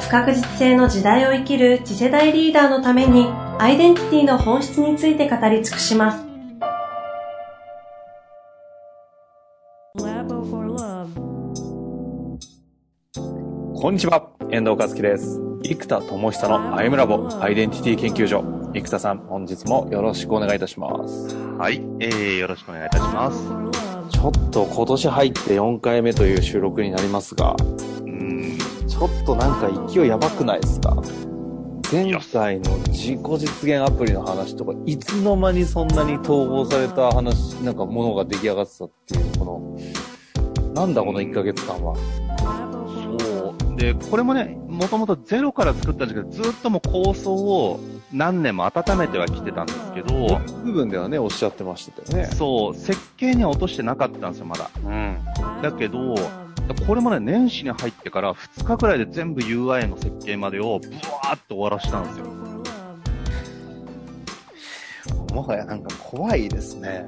不確実性の時代を生きる次世代リーダーのためにアイデンティティの本質について語り尽くします Labo for Love. こんにちは、遠藤和樹です。生田智久のアイムラボアイデンティティ研究所。生田さん、本日もよろしくお願いいたします。はい、えー、よろしくお願いいたします。ちょっと今年入って4回目という収録になりますが、ちょっとなんか勢いやばくないですか？前回の自己実現アプリの話とか、いつの間にそんなに統合された話、なんかものが出来上がってたっていう、この、なんだこの1ヶ月間は。そう。で、これもね、もともとゼロから作ったんですけど、ずっともう構想を何年も温めてはきてたんですけど、部分ではね、おっしゃってましたよね。そう、設計には落としてなかったんですよ、まだ。うん。だけど、これもね、年始に入ってから2日くらいで全部 UI の設計までをブワーって終わらしたんですよ。もはやなんか怖いですね。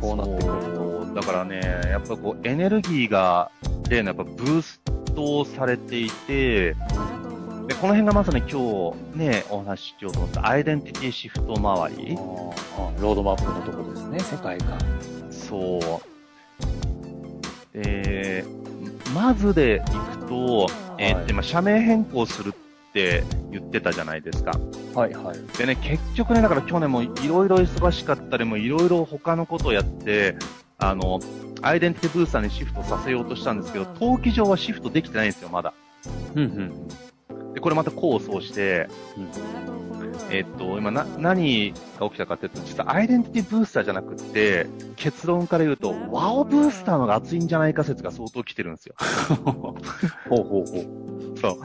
こうなってくると。だからね、やっぱこう、エネルギーが、例のやっぱブーストされていて、で、この辺がまさに今日ね、お話ししようと思ったアイデンティティシフト周り。ロードマップのとこですね、世界観。そう。えー、まずでいくと、えーはい今、社名変更するって言ってたじゃないですか。はいはい。でね、結局ね、だから去年もいろいろ忙しかったりもいろいろ他のことをやって、あの、アイデンティティブースターにシフトさせようとしたんですけど、登記上はシフトできてないんですよ、まだ。うんうん。で、これまた功を奏して、えっと、今な、何が起きたかっていうと、実はアイデンティティブースターじゃなくって、結論から言うと、ワオブースターのが熱いんじゃないか説が相当来てるんですよ。ほうほうほう。そう。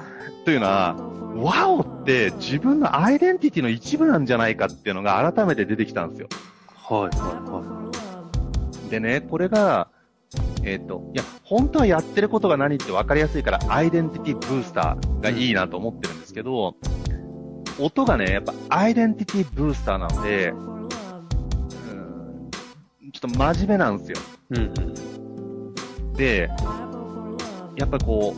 というのは、ワオって自分のアイデンティティの一部なんじゃないかっていうのが改めて出てきたんですよ。はいはいはでね、これが、えっ、と、いや、本当はやってることが何って分かりやすいから、アイデンティティブースターがいいなと思ってるんですけど、音がね、やっぱアイデンティティブースターなので、うんちょっと真面目なんですよ。い。うんうん。で、やっぱこ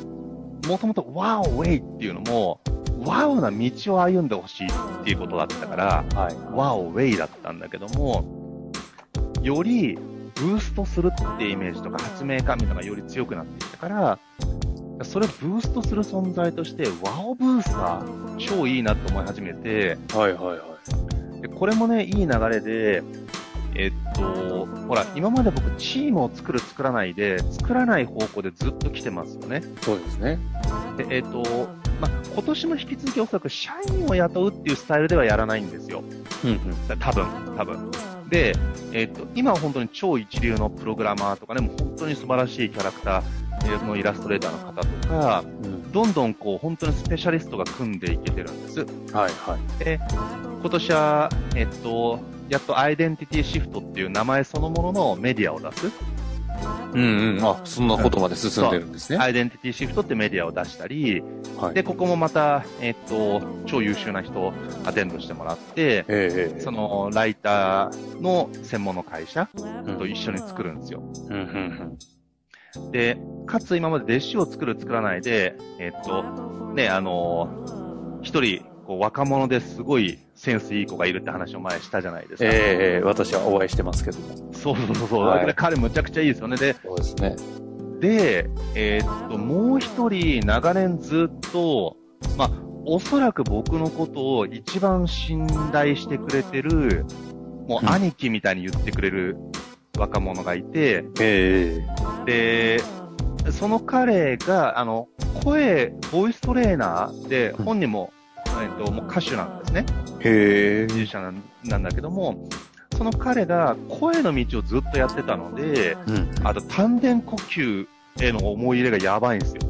う、もともとワオウェイっていうのも、ワオな道を歩んでほしいっていうことだったから、はい。ワオウェイだったんだけども、よりブーストするってイメージとか発明感みたいなのがより強くなってきたから、それをブーストする存在として、ワオブースター、超いいなと思い始めて、はいはいはい。でこれもね、いい流れで、えっと、ほら、今まで僕、チームを作る作らないで、作らない方向でずっと来てますよね。そうですね。で、えっと、まあ、今年も引き続きおそらく社員を雇うっていうスタイルではやらないんですよ。うんうん。多分、多分。で、えっと、今は本当に超一流のプログラマーとかね、もう本当に素晴らしいキャラクターのイラストレーターの方とか、うん。どんどんこう、本当にスペシャリストが組んでいけてるんです。はいはい。で、今年は、えっと、やっとアイデンティティシフトっていう名前そのもののメディアを出す。うんうん。あ、そんなことまで進んでるんですね。アイデンティティシフトってメディアを出したり、はい。で、ここもまた、えっと、超優秀な人をアテンドしてもらって、ええええその、ライターの専門の会社うんと一緒に作るんですよ。うんうんで、かつ今まで弟子を作る作らないで、えっと、ね、あの、一人、こう、若者ですごいセンスいい子がいるって話を前したじゃないですか。ええええ私はお会いしてますけども。そうそうそう。はいだから彼むちゃくちゃいいですよね。で、そうですね。で、えーっと、もう一人長年ずっと、まあ、おそらく僕のことを一番信頼してくれてる、もうんう兄貴みたいに言ってくれる若者がいて、ええで、その彼が、あの、声、ボイストレーナーで、うん本人も、えーっと、もう歌手なんですね。へえ。ミュージシャンなんなんだけども、その彼が声の道をずっとやってたので、うん。あと丹田呼吸への思い入れがやばいんですよ。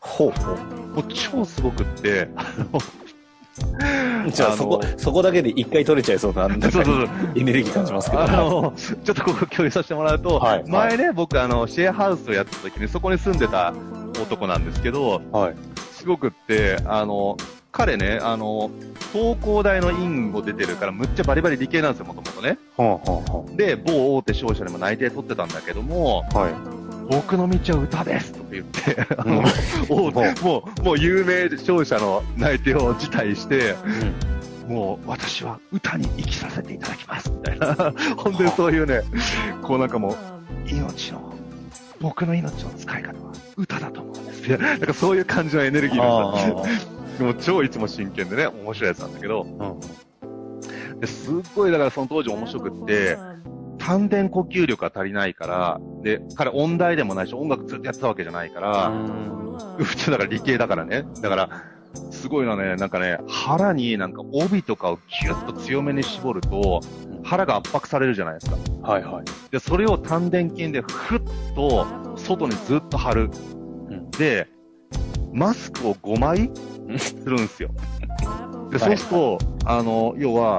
ほうほう。もう超すごくって、あの、じゃあ、そこ、そこだけで一回取れちゃいそうな、なんそうそう。エネルギー感じますけど。あの、ちょっとここ共有させてもらうと、はい前ね、僕あの、シェアハウスをやってた時にそこに住んでた男なんですけど、はい。すごくって、あの、彼ね、あの、東工大の院を出てるから、むっちゃバリバリ理系なんですよ、もともとね。はあ、はで、某大手商社でも内定取ってたんだけども、あ、はい。僕の道は歌ですとか言って、あうん。の、大手もう、もう有名商社の内定を辞退して、もう私は歌に生きさせていただきますみたいな、本当にそういうね、こうなんかもう、命の、僕の命の使い方は歌だと思うんです。みたいな、なんかそういう感じのエネルギーあがさ、もう超いつも真剣でね、面白いやつなんだけど、あ、うん。ですっごいだからその当時面白くって、丹田呼吸力が足りないから、で、彼音大でもないし音楽ずっとやってたわけじゃないから、普通だから理系だからね。だから、すごいのはね、なんかね、腹になんか帯とかをキュッと強めに絞ると、腹が圧迫されるじゃないですか。はいはい。で、それを丹田筋でふっと外にずっと貼る。んで、マスクを5枚うんするんですよ。で、はいそうすると、あの、要は、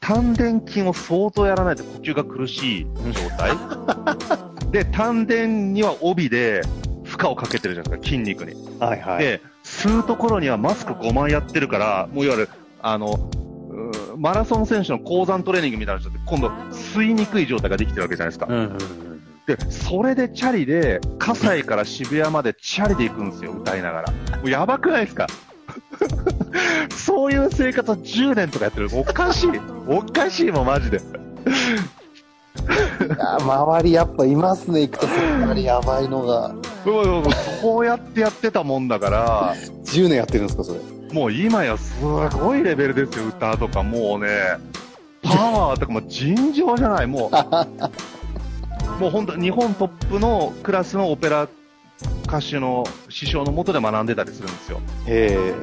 丹田筋を相当やらないと呼吸が苦しい状態？で、丹田には帯で負荷をかけてるじゃないですか、筋肉に。はいはい。で、吸うところにはマスク5枚やってるから、もういわゆる、あの、マラソン選手の高山トレーニングみたいな人って、今度、吸いにくい状態ができてるわけじゃないですか。うんうんうん。で、それでチャリで、葛西から渋谷までチャリで行くんですよ、歌いながら。もうやばくないですか？そういう生活を10年とかやってる。おかしい。おかしいもん、マジで。周りやっぱいますね、行くとそんなにやばいのが。もうこうやってやってたもんだから、10年やってるんですか、それ。もう今やすごいレベルですよ、歌とか。もうね、パワーとかも尋常じゃない。もう、もう本当日本トップのクラスのオペラ歌手の師匠のもとで学んでたりするんですよ。へ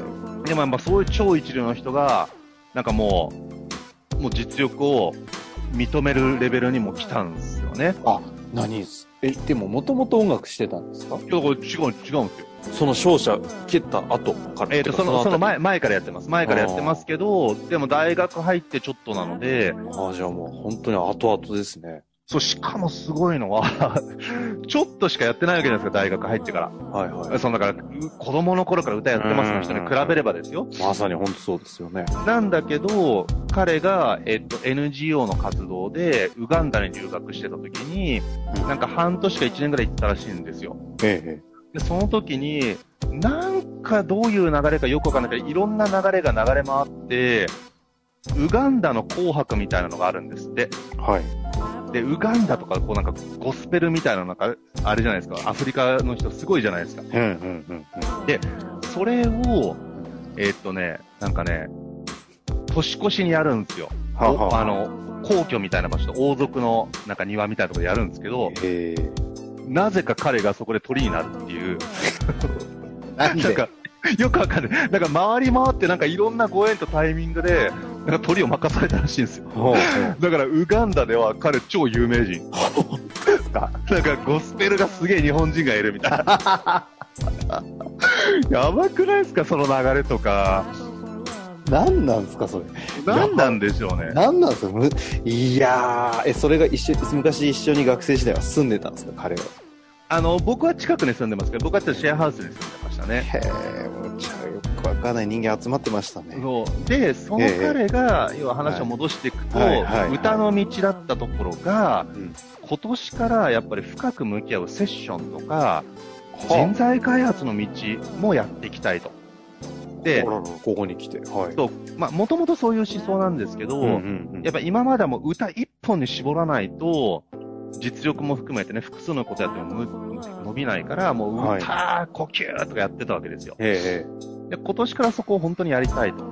でもやっぱそういう超一流の人が、なんかもう、もう実力を認めるレベルにも来たんですよね。あ、何？え、でももともと音楽してたんですか？いや、これ違う、違うんですよ。その勝者蹴った後から。えっ、と、その、その前。前、前からやってます。前からやってますけど、でも大学入ってちょっとなので、ああ、じゃあもう本当に後々ですね。そう、しかもすごいのは、ちょっとしかやってないわけじゃないですか、大学入ってから。はいはい。そのだから、う子供の頃から歌やってますの人に比べればですよ。まさに本当そうですよね。なんだけど、彼が、えっと、NGO の活動で、ウガンダに留学してた時に、うんなんか半年か1年ぐらい行ったらしいんですよ。ええ。で、その時に、なんかどういう流れかよくわかんないけど、いろんな流れが流れ回って、ウガンダの紅白みたいなのがあるんですって。はい。で、ウガンダとか、こうなんか、ゴスペルみたいな、なんか、あれじゃないですか。アフリカの人すごいじゃないですか。うんうんうんそれを、えーっとね、なんかね、年越しにやるんですよ。はあはあおあの、皇居みたいな場所と王族のなんか庭みたいなところでやるんですけど、ええ。なぜか彼がそこで鳥になるっていう、なんか、よくわかんない。なんか回り回ってなんかいろんなご縁とタイミングで、なんか鳥を任されたらしいんですよ。だからウガンダでは彼超有名人。ですかなんかゴスペルがすげえ日本人がいるみたいな。やばくないですか？その流れとか。何なんですか、それ？何なんでしょうね。何なんですか？むいやー、え、それが一緒、昔一緒に学生時代は住んでたんですか、彼は。あの、僕は近くに住んでますけど、僕はちょっとシェアハウスに住んでましたね。へえ、もうかんない人間集まってましたね。そう。で、その彼が、要は話を戻していくと、はいはいはい歌の道だったところが、うん今年からやっぱり深く向き合うセッションとか、人は材開発の道もやっていきたいと。でここに来て。はい。そうまあ、もともとそういう思想なんですけど、うんうんうんやっぱ今まではもう歌一本に絞らないと、実力も含めてね、複数のことやってもむ伸びないから、もうはい歌、呼吸とかやってたわけですよ。えで、今年からそこを本当にやりたいと。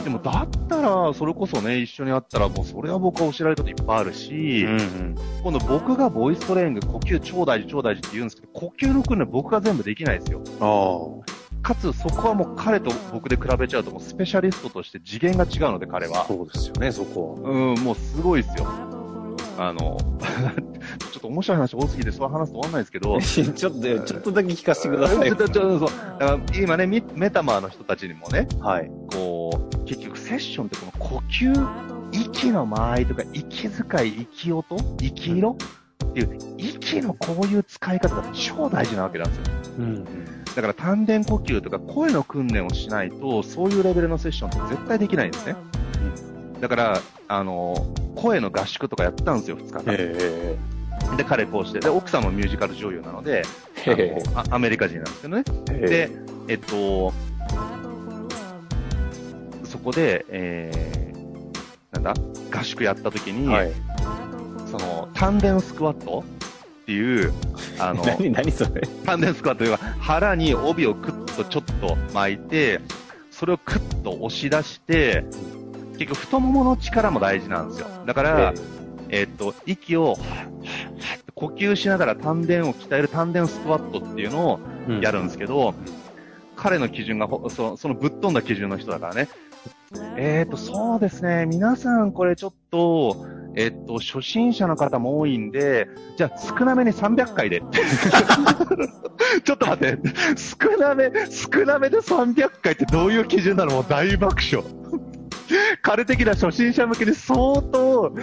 えでも、だったら、それこそね、一緒に会ったら、もうそれは僕は教えられることいっぱいあるし、うんうん。今度僕がボイストレーニング、呼吸超大事超大事って言うんですけど、呼吸の訓練僕が全部できないですよ。あかつ、そこはもう彼と僕で比べちゃうと、もうスペシャリストとして次元が違うので、彼あ、は。そうですよね、そこは。うん、もうすごいですよ。あの、ちょっと面白い話多すぎて、そう話すと終わんないですけど、ちょっと、ちょっとだけ聞かせてくださいよちょっ。とちそう。だから今ね、ミメタマーの人たちにもね、はい。こう、結局セッションってこの呼吸、息の間合いとか、息遣い、息音、息色っていう、息のこういう使い方が超大事なわけなんですよ。うん。だから丹田呼吸とか声の訓練をしないと、そういうレベルのセッションって絶対できないんですね。だから、あの、声の合宿とかやったんですよ、2日間。えで、彼こうして。で、奥さんもミュージカル女優なので、あえへのあアメリカ人なんですけどね。えで、えっと、そこで、えー、なんだ？合宿やった時に、はい。その、丹田スクワットっていう、あの、何、何それ？丹田スクワットというか、腹に帯をクッとちょっと巻いて、それをクッと押し出して、結局太ももの力も大事なんですよ。だから、えっと、息を、呼吸しながら丹田を鍛える丹田スクワットっていうのをやるんですけど、彼の基準がほそそのぶっ飛んだ基準の人だからね。えっ、と、そうですね。皆さんこれちょっと、えっ、と、初心者の方も多いんで、じゃあ少なめに300回で。ちょっと待って。少なめ、少なめで300回ってどういう基準なの？もう大爆笑。彼的な初心者向けに相当、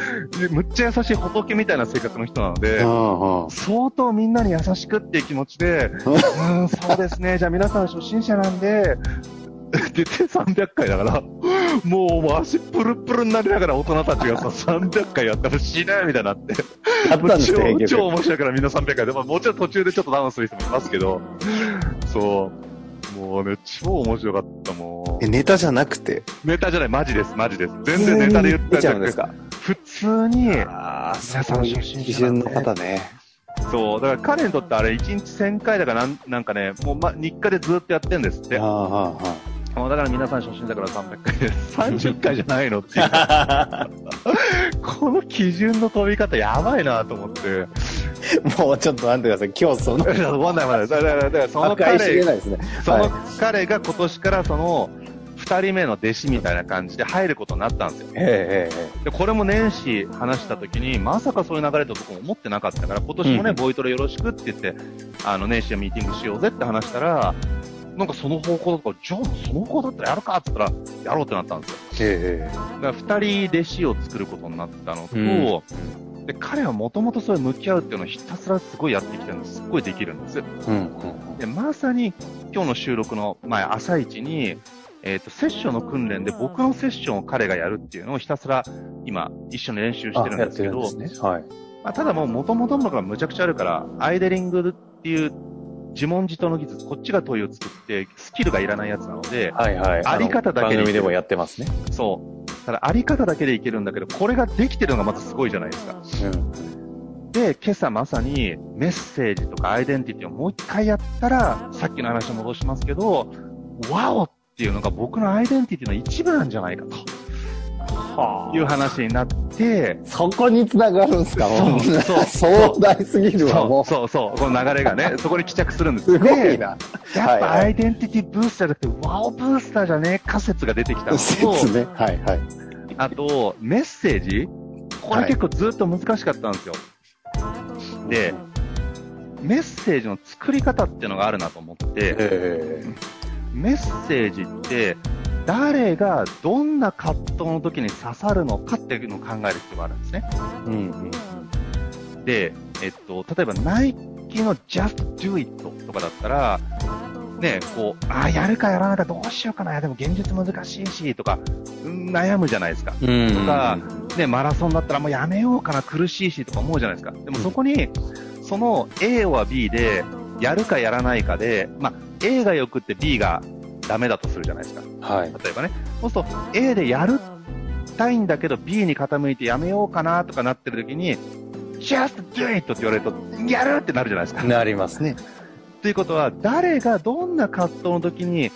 むっちゃ優しい仏みたいな性格の人なので、相当みんなに優しくっていう気持ちで、うん、そうですね、じゃあ皆さん初心者なんで、って言って300回だから、もう足プルプルになりながら大人たちがさ、300回やったら死ねみたいになって。あったんです超面白いからみんな300回で、まあもちろん途中でちょっとダウンする人もいますけど、そう。もうね、超面白かった、もえ、ネタじゃなくて？う。ネタじゃない、マジです、マジです。全然ネタで言った出ちゃうんですか普通に、ああ、皆さん初心基準の方ね。そう、だから彼にとってあれ1日1000回だからなんなんかね、もうま、日課でずっとやってんですって。ああ、ああ、もうだから皆さん初心だから300回です。30回じゃないのっていう。この基準の飛び方やばいなと思って。もうちょっと待ってください。今日その、終わんない終わんない。だから、だからその彼、ないですね。そのはい彼が今年からその、二人目の弟子みたいな感じで入ることになったんですよ。で、これも年始話した時に、まさかそういう流れと僕も思ってなかったから、今年もね、うんボイトレよろしくって言って、あの、年始のミーティングしようぜって話したら、なんかその方向だとか、じゃあその方向だったらやるかって言ったら、やろうってなったんですよ。ええだから二人弟子を作ることになったのと、で彼はもともとそういう向き合うっていうのをひたすらすごいやってきてるんです。すっごいできるんです。えうん、うん。で、まさに今日の収録の前、朝一に、えっ、と、セッションの訓練で僕のセッションを彼がやるっていうのをひたすら今一緒に練習してるんですけど、ね。はい。まあ、ただもう元々のがむちゃくちゃあるから、アイデリングっていう自問自答の技術、こっちが問いを作って、スキルがいらないやつなので、はいはい。あり方だけで番組でもやってますね。そう。ただあり方だけでいけるんだけど、これができてるのがまずすごいじゃないですか。うん。で、今朝まさにメッセージとかアイデンティティをもう一回やったら、さっきの話に戻しますけど、ワオっていうのが僕のアイデンティティの一部なんじゃないかはという話になって、そこに繋がるんですか？そうもうそう壮大すぎるわ、そうもう。そうそう、この流れがね、そこに帰着するんですすごいでな。やっぱはいはいアイデンティティブースターだって、ワオブースターじゃねえ仮説が出てきたのと、説ね。はいはい。あと、メッセージ？これはい結構ずっと難しかったんですよ。で、メッセージの作り方っていうのがあるなと思って、えメッセージって、誰がどんな葛藤の時に刺さるのかっていうのを考える必要があるんですね。うんうん。で、えっと、例えばナイキの Just Do It とかだったら、ね、こう、ああ、やるかやらないかどうしようかな、でも現実難しいし、とか、うん悩むじゃないですか。うん。とか、ね、マラソンだったらもうやめようかな、苦しいしとか思うじゃないですか。でもそこに、その A は B で、やるかやらないかで、まあ、A が良くって B がダメだとするじゃないですか。はい。例えばね。そうすると A でやるたいんだけど B に傾いてやめようかなとかなってる時に、just do it って言われると、やるってなるじゃないですか。なりますね。ということは、誰がどんな葛藤の時に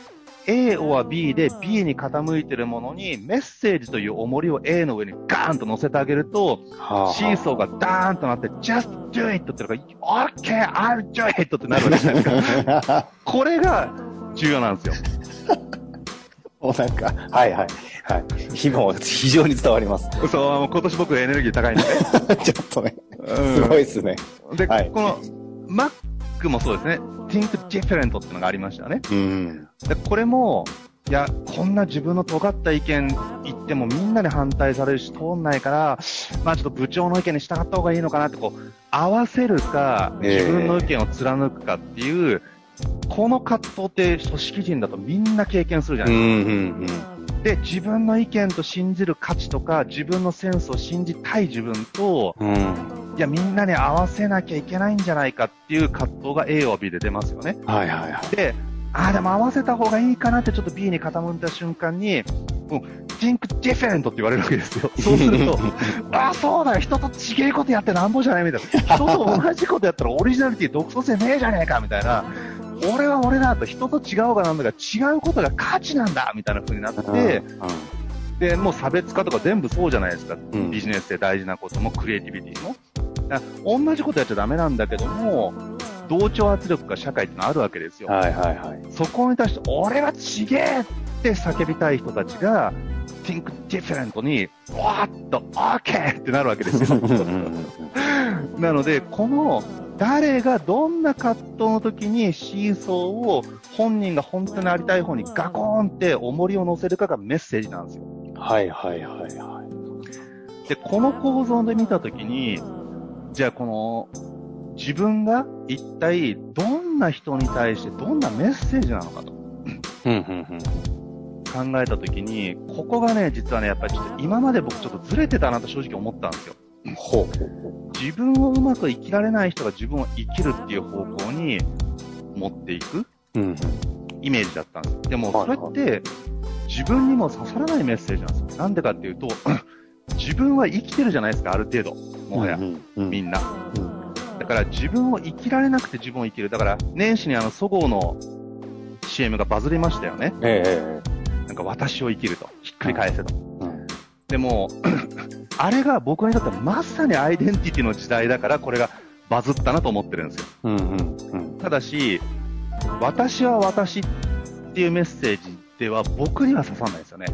A or B で B に傾いてるものにメッセージという重りを A の上にガーンと乗せてあげると、はあシーソーがダーンとなって、just do it ってのが、OK, I'll do it ってなるわけじゃないですか。これが重要なんですよ。もうなんか、はいはい。はい。今も非常に伝わります。そう、もう今年僕エネルギー高いんでね。ちょっとね。すごいっすね。で、はいこの Mac もそうですね。Think Different っていうのがありましたよね。うん。で、これも、いや、こんな自分の尖った意見言ってもみんなに反対されるし通んないから、まあちょっと部長の意見に従った方がいいのかなってこう、合わせるか、ええ自分の意見を貫くかっていう、この葛藤って組織人だとみんな経験するじゃうないん、ですか。うん、で、自分の意見と信じる価値とか、自分のセンスを信じたい自分と、うん。うん。いや、みんなに合わせなきゃいけないんじゃないかっていう葛藤が A を B で出ますよね。はいはいはい。で、ああ、でも合わせた方がいいかなってちょっと B に傾いた瞬間に、もう、think different って言われるわけですよ。そうすると、ああ、そうだよ、人と違うことやってなんぼじゃないみたいな。人と同じことやったらオリジナリティ独創性ねえじゃねえかみたいな。俺は俺だと人と違うがなんだが違うことが価値なんだみたいな風になって、で、もう差別化とか全部そうじゃないですか。うんビジネスで大事なこともクリエイティビティも。同じことやっちゃダメなんだけども、同調圧力が社会ってのあるわけですよ。はいはいはい。そこに対して、俺はちげえって叫びたい人たちが、think different に、わーっと、OK! ってなるわけですよ。なので、この、誰がどんな葛藤の時にシーソーを本人が本当にありたい方にガコーンって重りを乗せるかがメッセージなんですよ。はいはいはいはで、この構造で見たときに、じゃあこの、自分が一体どんな人に対してどんなメッセージなのかと考えたときに、ここがね、実はね、やっぱりちょっと今まで僕ちょっとずれてたなと正直思ったんですよ。うん。ほうほうほ自分をうまく生きられない人が自分を生きるっていう方向に持っていくイメージだったんですよ。でもそれって自分にも刺さらないメッセージなんですよ。なんでかっていうと、自分は生きてるじゃないですか、ある程度。もはや、うんみんな。うんだから自分を生きられなくて自分を生きる。だから年始にあの、そごうの CM がバズりましたよね。えええなんか私を生きると。ひっくり返せと。えうんでも、あれが僕にとってはまさにアイデンティティの時代だから、これがバズったなと思ってるんですよ。うんうんうんただし、私は私っていうメッセージでは僕には刺さんないですよね。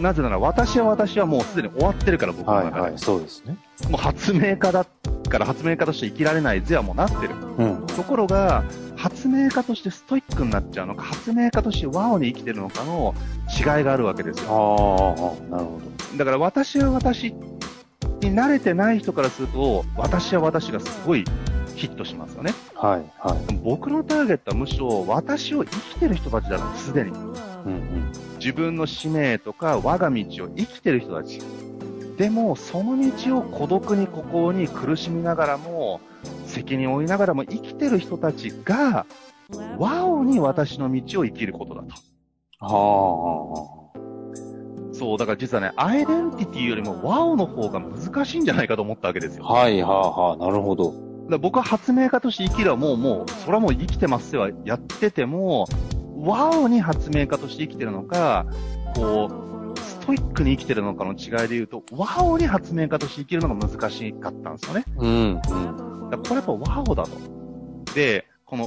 なぜなら私は私はもうすでに終わってるから僕の中で。はいはい、そうですね。もう発明家だから発明家として生きられない図はもうなってる。うん。ところが、発明家としてストイックになっちゃうのか、発明家としてワオに生きてるのかの違いがあるわけですああよ。、なるほだから私は私に慣れてない人からすると、私は私がすごいヒットしますよね。ど。はいはい。僕のターゲットはむしろ私を生きてる人たちだな、すでに。うんうん。自分の使命とか我が道を生きてる人たち。でも、その道を孤独に孤高に苦しみながらも、責任を負いながらも生きてる人たちが、ワオに私の道を生きることだと。はそう、だから実はね、アイデンティティよりもワオの方が難しいんじゃないかと思ったわけですよ。あ。はいはあはあ、なるほど。だ僕は発明家として生きるはもうもう、それはもう生きてますよ、やってても、ワオに発明家として生きてるのか、こう、ストイックに生きてるのかの違いで言うと、ワオに発明家として生きるのが難しかったんですよね。うんうん。だこれやっぱワオだと。で、この、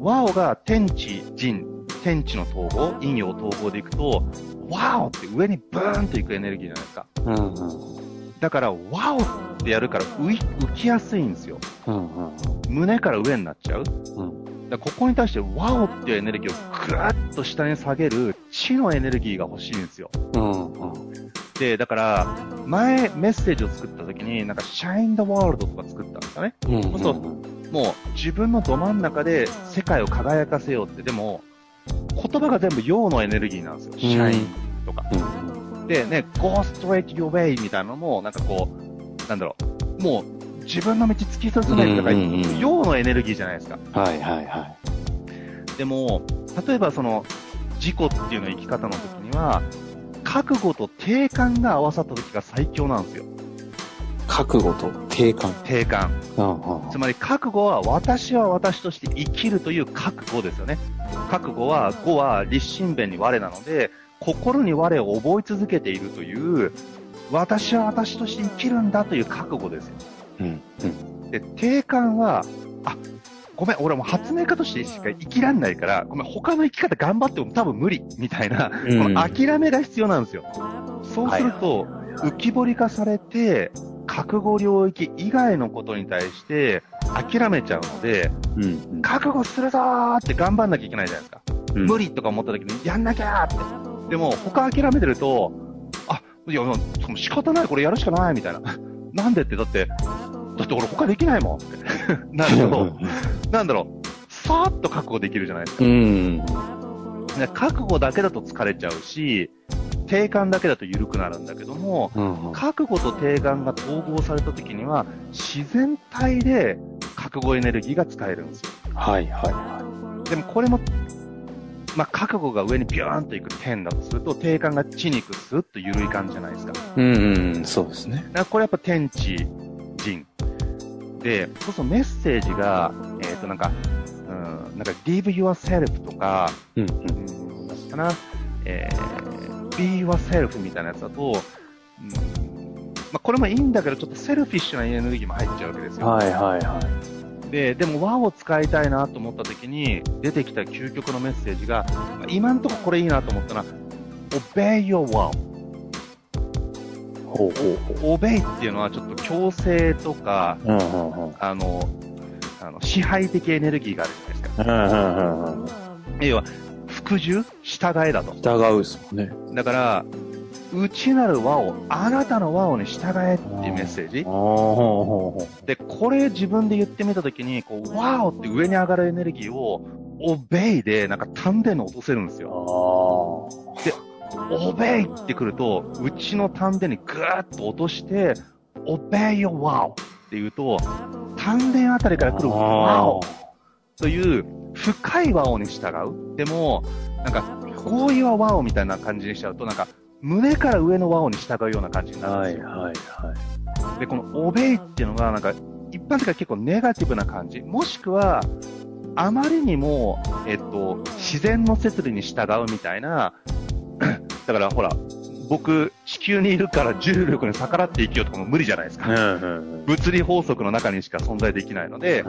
ワオが天地人、天地の統合、陰陽統合でいくと、ワオって上にブーンといくエネルギーじゃないですか。うんうん。だから、ワオってやるから浮い浮きやすいんですよ。うんうん。胸から上になっちゃう。うんだここに対してワオっていうエネルギーをぐーっと下に下げる地のエネルギーが欲しいんですよ。うんうん。で、だから、前メッセージを作った時に、なんか、シャインドワールドとか作ったんですよね。ううもう、自分のど真ん中で世界を輝かせようって、でも、言葉が全部陽のエネルギーなんですよ。シャインとか。うんで、ね、go straight your way みたいなのも、なんかこう、なんだろう、もう、自分の道突き進めるとか、陽のエネルギーじゃないですか。はいはいはい。でも、例えばその、事故っていうの生き方の時には、覚悟と定感が合わさった時が最強なんですよ。覚悟と定感。定感。うんうんつまり覚悟は私は私として生きるという覚悟ですよね。覚悟は、語は立身弁に我なので、心に我を覚え続けているという、私は私として生きるんだという覚悟ですよ。うんうん。で、定感は、あ、ごめん、俺はもう発明家としてしか生きらんないから、ごめん、他の生き方頑張っても多分無理、みたいな、うんこの諦めが必要なんですよ。そうすると、浮き彫り化されて、覚悟領域以外のことに対して諦めちゃうので、うんうん。覚悟するぞーって頑張んなきゃいけないじゃないですか。うん無理とか思った時に、やんなきゃーって。でも、他諦めてると、あ、いや、もう仕方ない、これやるしかない、みたいな。なんでって、だって、だって俺他できないもんって。なると、なんだろう、さーっと覚悟できるじゃないですか。うん。ね覚悟だけだと疲れちゃうし、定感だけだと緩くなるんだけども、うん。覚悟と定感が統合された時には、自然体で覚悟エネルギーが使えるんですよ。はいはいはでもこれも、まあ、覚悟が上にビューンといく点だとすると、定感が地に行くスッと緩い感じじゃないですか。だかい。うんうん。そうですね。らこれやっぱ天地人。で、そうするとメッセージが、えっ、となんか、うん、なんか live yourself とか、うんうんかな、えー、be yourself みたいなやつだと、うん、まあ、これもいいんだけど、ちょっとセルフィッシュなエネルギーも入っちゃうわけですよ。はいはいはで、でも和を使いたいなと思った時に出てきた究極のメッセージが、まあ今んとここれいいなと思ったのは、obey your wow。い。ほうほうほ obey っていうのはちょっと強制とか、う。うんうんうん。あの、あの支配的エネルギーがあるじゃないですか。うんうんうんうん。要は、服従？従えだと。従うですもんね。だから、内なる和を、あなたの和をに従えっていうメッセージああ、。ほうほうほで、これ自分で言ってみたときに、こう、ワオって上に上がるエネルギーを、オベイで、なんか丹田に落とせるんですよ。オベイってくると、うちの丹田にぐーっと落として、オベイよワオって言うと、丹田あたりから来るワオという深いワオに従う。でも、なんか、こういうワオみたいな感じにしちゃうと、なんか、胸から上のワオに従うような感じになるんですよ。はいはいはい。で、このオベイっていうのが、なんか、一般的には結構ネガティブな感じ。もしくは、あまりにも、えっと、自然の摂理に従うみたいな、だからほら、僕、地球にいるから重力に逆らって生きようとかも無理じゃないですか。うんうん物理法則の中にしか存在できないので、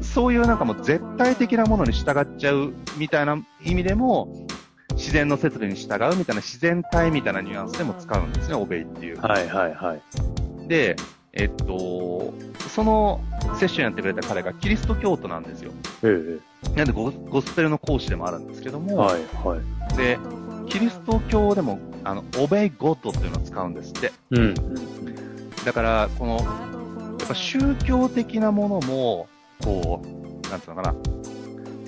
そういうなんかもう絶対的なものに従っちゃうみたいな意味でも、自然の摂理に従うみたいな自然体みたいなニュアンスでも使うんですね、オベイっていう。はいはいはい。で、えっと、そのセッションやってくれた彼がキリスト教徒なんですよ。えなんでゴゴスペルの講師でもあるんですけどえ。も、はいはい。で、キリスト教でも、あの、オベイゴッドっていうのを使うんですって。うん。だから、この、やっぱ宗教的なものも、こう、なんつうのかな、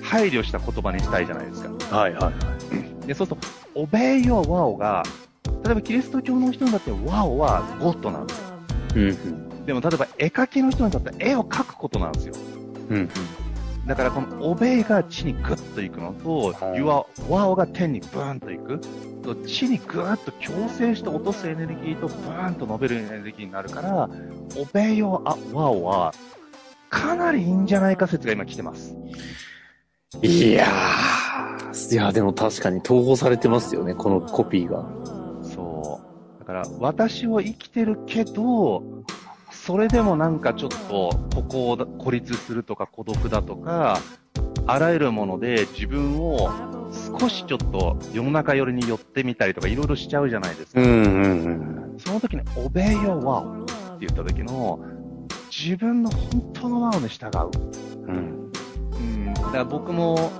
配慮した言葉にしたいじゃないですか。はいはいはい。で、そうすると、オベイヨワオが、例えばキリスト教の人にだってワオはゴッドなんですよ。うんうん。でも例えば絵描きの人にとっては絵を描くことなんですよ。うんだからこのオベイが地にグッと行くのと、はいユア、ワオが天にブーンと行く。地にグーッと強制して落とすエネルギーとブーンと伸びるエネルギーになるから、オベイヨあワオは、かなりいいんじゃないか説が今来てます。いやー。いや、でも確かに統合されてますよね、このコピーが。そう。だから、私は生きてるけど、それでもなんかちょっと、ここを孤立するとか孤独だとか、あらゆるもので自分を少しちょっと世の中寄りに寄ってみたりとかいろいろしちゃうじゃないですか。うんうんうん。その時に、obey your wow って言った時の、自分の本当の wow に従う。うん。うん。だから僕も、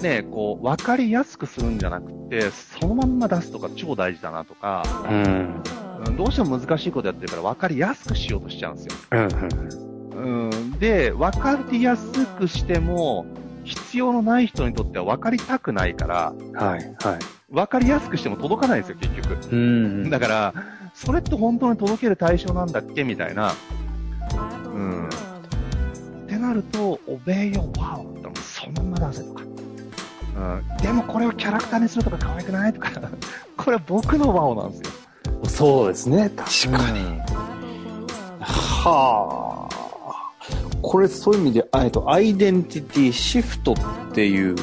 ね、こう、わかりやすくするんじゃなくて、そのまんま出すとか超大事だなとか、うん。うんどうしても難しいことやってるから分かりやすくしようとしちゃうんですよ。うん。うん、で、分かりやすくしても、必要のない人にとっては分かりたくないから、はいはい。分かりやすくしても届かないんですよ、結局。うん。だから、それって本当に届ける対象なんだっけみたいな。うん。ってなると、obey your wow ってのもそのまま出せとか。うん。でもこれをキャラクターにするとか可愛くないとか。これは僕の wow なんですよ。そうですね、確かに。はあ。これそういう意味で、えっと、アイデンティティシフトっていう、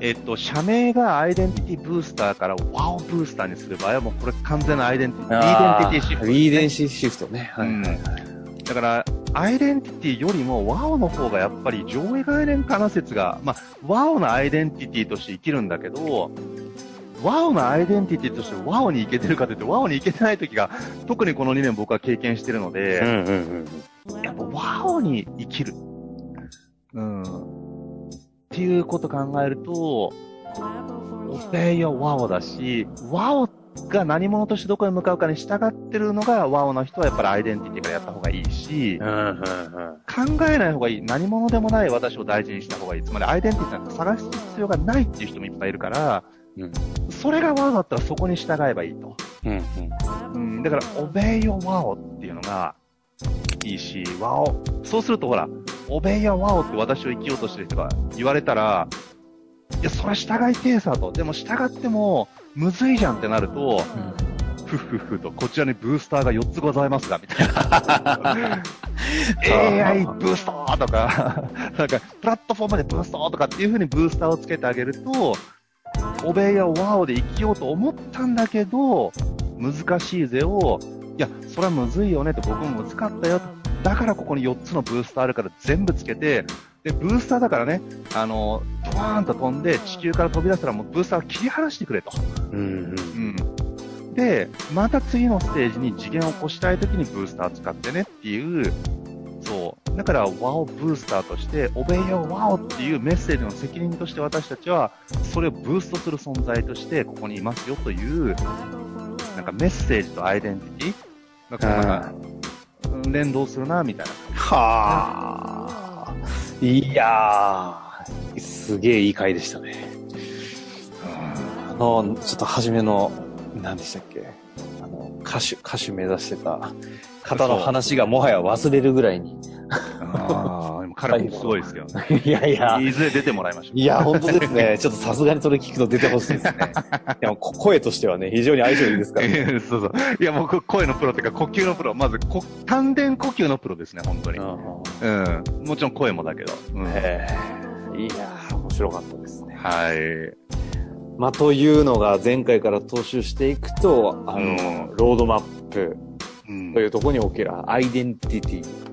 えっと、社名がアイデンティティブースターからワオブースターにする場合はもうこれ完全なアイデンティティ、アイデンティティシフトね、デンシシフトね。はいはいはい。だから、アイデンティティよりも wow の方がやっぱり上位概念かな説が、まあ、 wow のアイデンティティとして生きるんだけど、 wow のアイデンティティとして wow に行けてるかというと、 wow に行けてない時が、特にこの2年僕は経験してるので、うんうんうん。やっぱワオに生きる。うん。っていうこと考えると、オベイよワオだし、ワオが何者としてどこへ向かうかに従ってるのがワオの人はやっぱりアイデンティティからやった方がいいし、うんうんうん。考えない方がいい。何者でもない私を大事にした方がいい。つまりアイデンティティなんか探す必要がないっていう人もいっぱいいるから、うんそれがワオだったらそこに従えばいいと。うんうん。うん、だから、オベイヨワオっていうのがいいし、ワオ。そうするとほら、オベイヨワオって私を生きようとしてる人が言われたら、いや、それは従いてえさと。でも従っても、むずいじゃんってなると、ふっふっふと、こちらにブースターが4つございますが、みたいな。AI ブーストとか、なんか、プラットフォームでブーストとかっていう風にブースターをつけてあげると、オベイやワオで生きようと思ったんだけど、難しいぜを、いや、それはむずいよねって僕も難かったよと。だからここに4つのブースターあるから全部つけて、で、ブースターだからね、あの、ドワーンと飛んで地球から飛び出したらもうブースターを切り離してくれと。うんうん。うん。で、また次のステージに次元を越したいときにブースター使ってねっていう、そう。だから、ワオブースターとして、オベイヨワオっていうメッセージの責任として私たちは、それをブーストする存在として、ここにいますよという、なんかメッセージとアイデンティティがこうなんか、連動するな、みたいな。はあ。いやー、すげえいい回でしたね。あの、ちょっと初めの、何でしたっけあの、歌手、歌手目指してた方の話がもはや忘れるぐらいに。ああ、でも彼もすごいですけどね。いやいや、いずれ出てもらいましょう。いや、本当ですね。ちょっとさすがにそれ聞くと出てほしいですね。でも、こ声としてはね、非常に相性いいですから、ね。そうそう。いや、もうこ声のプロっていうか、呼吸のプロ。まずこ、丹田呼吸のプロですね、本当に。うんうん。もちろん声もだけど。うん、はい。へえいやー、面白かったですね。はい。まあ、というのが前回から踏襲していくと、あの、うんロードマップうんというところにおけるアイデンティティ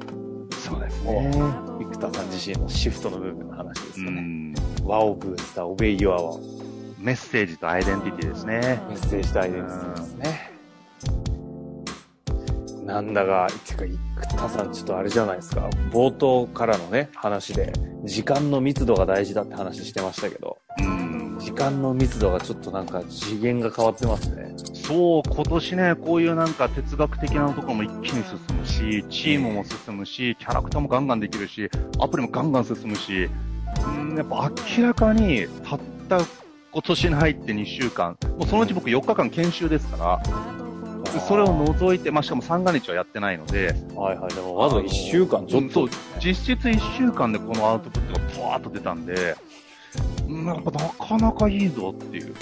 ね。生田さん自身のシフトの部分の話ですうよね。ん。ワオブースター、オベイユアワメッセージとアイデンティティですね。メッセージとアイデンティティですね。なんだが、てか、生田さんちょっとあれじゃないですか。冒頭からのね、話で、時間の密度が大事だって話してましたけど、うん。時間の密度がちょっとなんか次元が変わってますね。そう、今年ね、こういうなんか哲学的なところも一気に進むし、チームも進むし、キャラクターもガンガンできるし、アプリもガンガン進むし、うん、やっぱ明らかに、たった今年に入って2週間、もうそのうち僕4日間研修ですから、でそれを除いて、まあ、しかも三が日はやってないので、はいはい。でもまず1週間ちょっとそう、実質1週間でこのアウトプットがパワーッと出たんで、うんやっぱなかなかいいぞっていう。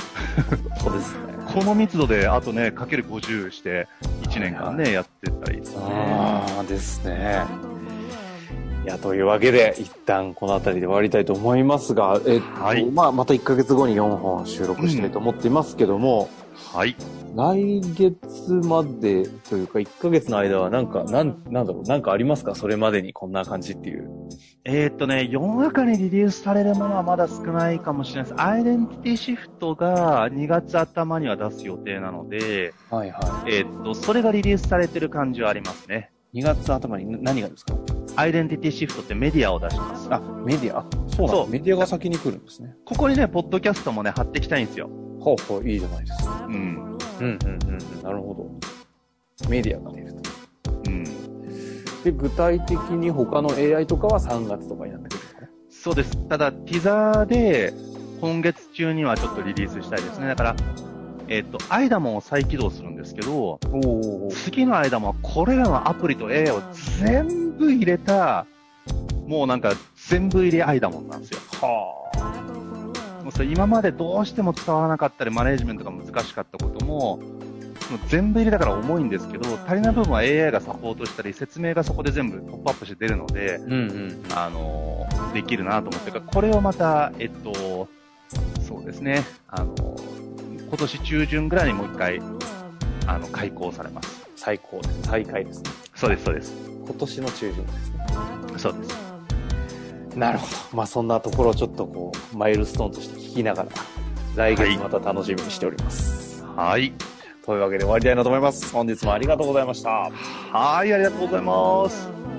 そうですね。この密度で、あとね、かける50して、1年間ね、やってったらいいですね。ああですね。いや、というわけで、一旦この辺りで終わりたいと思いますが、えっと、はいまあ、また1ヶ月後に4本収録したいと思っていますけども、はい。来月までというか、1ヶ月の間はなんか、なん、なんだろう、なんかありますか？それまでにこんな感じっていう。えーっとね、世の中にリリースされるものはまだ少ないかもしれないです。アイデンティティシフトが2月頭には出す予定なので、はいはえーっと、それがリリースされてる感じはありますね。い。2月頭に何がですか？アイデンティティシフトってメディアを出します。あ、メディア？あそうそうだメディアが先に来るんですね。ここにね、ポッドキャストもね、貼っていきたいんですよ。ほうほう、いいじゃないですか。うん。うん、うん、うん、うん。なるほど。メディアが出ると。うん。で、具体的に他の AI とかは3月とかになってくるんですかね？そうです。ただ、ティザーで、今月中にはちょっとリリースしたいですね。だから、えっ、と、アイダモンを再起動するんですけど、次のアイダモンはこれらのアプリと AI を全部入れた、もうなんか全部入れアイダモンなんですよ。はもうそれ今までどうしても伝わらなかったり、マネージメントが難しかったことも、全部入れだから重いんですけど、足りない部分は AI がサポートしたり、説明がそこで全部ポップアップして出るので、うんうん。あの、できるなと思ってるから、これをまた、えっと、そうですね、あの、今年中旬ぐらいにもう一回、あの、開講されます。最高です。再開ですね。そうです、そうです。今年の中旬ですね。そうです。なるほど。まあそんなところをちょっとこう、マイルストーンとして聞きながら、来月また楽しみにしております。はい。というわけで終わりたいなと思います。本日もありがとうございました。はい、ありがとうございます。